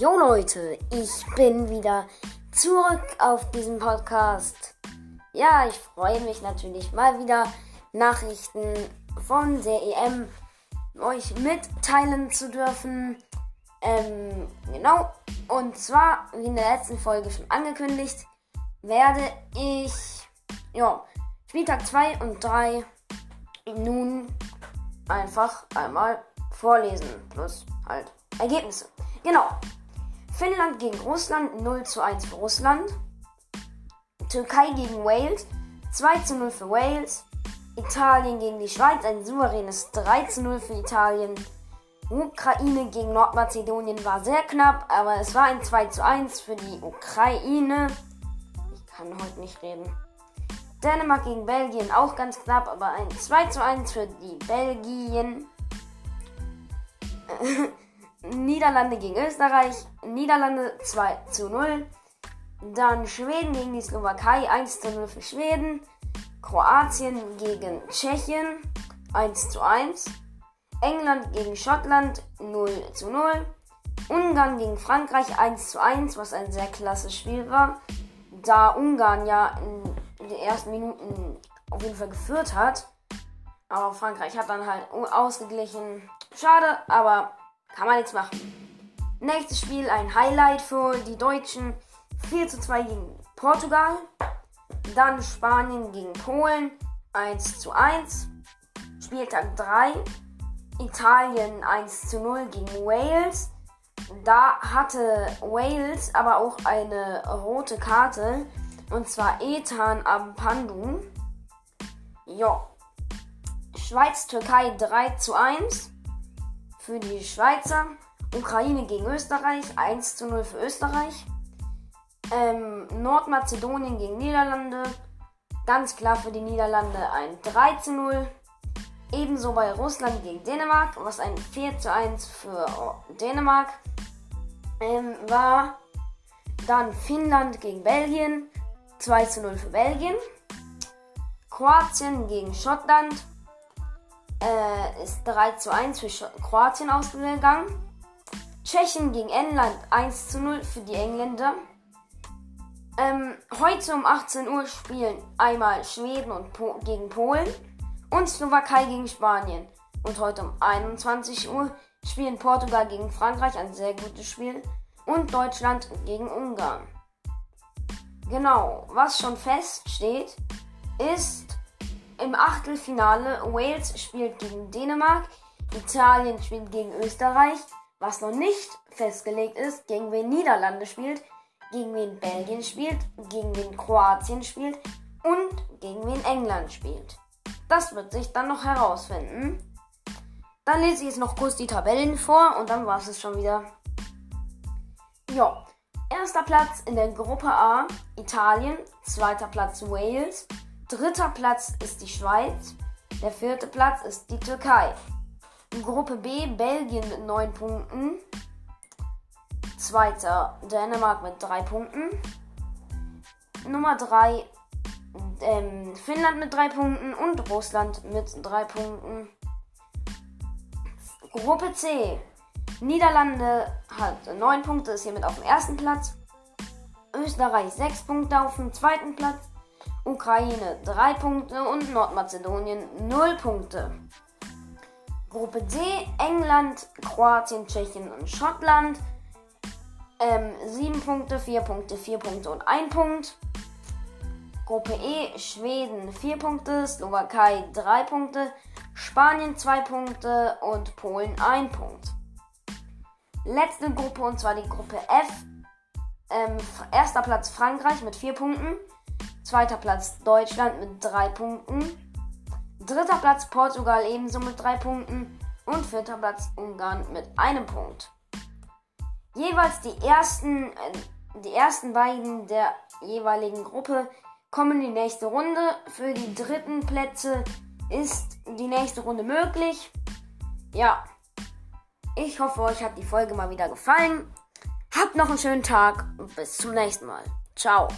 Jo Leute, ich bin wieder zurück auf diesem Podcast. Ja, ich freue mich natürlich mal wieder Nachrichten von der EM euch mitteilen zu dürfen. Ähm, genau. Und zwar, wie in der letzten Folge schon angekündigt, werde ich, ja, Spieltag 2 und 3 nun einfach einmal vorlesen. Plus halt Ergebnisse. Genau. Finnland gegen Russland 0 zu 1 für Russland. Türkei gegen Wales 2 zu 0 für Wales. Italien gegen die Schweiz ein souveränes 3 zu 0 für Italien. Ukraine gegen Nordmazedonien war sehr knapp, aber es war ein 2 zu 1 für die Ukraine. Ich kann heute nicht reden. Dänemark gegen Belgien auch ganz knapp, aber ein 2 zu 1 für die Belgien. Niederlande gegen Österreich. Niederlande 2 zu 0. Dann Schweden gegen die Slowakei 1 zu 0 für Schweden. Kroatien gegen Tschechien 1 zu 1. England gegen Schottland 0 zu 0. Ungarn gegen Frankreich 1 zu 1, was ein sehr klasse Spiel war. Da Ungarn ja in den ersten Minuten auf jeden Fall geführt hat. Aber Frankreich hat dann halt ausgeglichen. Schade, aber kann man nichts machen. Nächstes Spiel ein Highlight für die Deutschen. 4 zu 2 gegen Portugal. Dann Spanien gegen Polen 1 zu 1. Spieltag 3. Italien 1 zu 0 gegen Wales. Da hatte Wales aber auch eine rote Karte. Und zwar Ethan Ampandu. Ja. Schweiz-Türkei 3 zu 1 für die Schweizer. Ukraine gegen Österreich 1 zu 0 für Österreich. Ähm, Nordmazedonien gegen Niederlande. Ganz klar für die Niederlande ein 3 zu 0. Ebenso bei Russland gegen Dänemark, was ein 4 zu 1 für Dänemark ähm, war. Dann Finnland gegen Belgien, 2 zu 0 für Belgien. Kroatien gegen Schottland äh, ist 3 zu 1 für Kroatien ausgegangen. Tschechien gegen England 1 zu 0 für die Engländer. Ähm, heute um 18 Uhr spielen einmal Schweden und po gegen Polen und Slowakei gegen Spanien. Und heute um 21 Uhr spielen Portugal gegen Frankreich, ein sehr gutes Spiel, und Deutschland gegen Ungarn. Genau, was schon feststeht, ist Achtelfinale Wales spielt gegen Dänemark, Italien spielt gegen Österreich, was noch nicht festgelegt ist, gegen wen Niederlande spielt, gegen wen Belgien spielt, gegen wen Kroatien spielt und gegen wen England spielt. Das wird sich dann noch herausfinden. Dann lese ich jetzt noch kurz die Tabellen vor und dann war es schon wieder. Ja, erster Platz in der Gruppe A Italien, zweiter Platz Wales, dritter Platz ist die Schweiz, der vierte Platz ist die Türkei. In Gruppe B Belgien mit 9 Punkten, zweiter Dänemark mit 3 Punkten, Nummer 3 ähm, Finnland mit 3 Punkten und Russland mit 3 Punkten. Gruppe C. Niederlande hat 9 Punkte, ist hiermit auf dem ersten Platz. Österreich 6 Punkte auf dem zweiten Platz. Ukraine 3 Punkte und Nordmazedonien 0 Punkte. Gruppe D, England, Kroatien, Tschechien und Schottland. Ähm, 7 Punkte, 4 Punkte, 4 Punkte und 1 Punkt. Gruppe E, Schweden 4 Punkte, Slowakei 3 Punkte, Spanien 2 Punkte und Polen 1 Punkt. Letzte Gruppe und zwar die Gruppe F. Ähm, erster Platz Frankreich mit 4 Punkten. Zweiter Platz Deutschland mit 3 Punkten. Dritter Platz Portugal ebenso mit 3 Punkten. Und vierter Platz Ungarn mit einem Punkt. Jeweils die ersten, äh, die ersten beiden der jeweiligen Gruppe kommen in die nächste Runde. Für die dritten Plätze ist die nächste Runde möglich. Ja, ich hoffe, euch hat die Folge mal wieder gefallen. Habt noch einen schönen Tag und bis zum nächsten Mal. Ciao.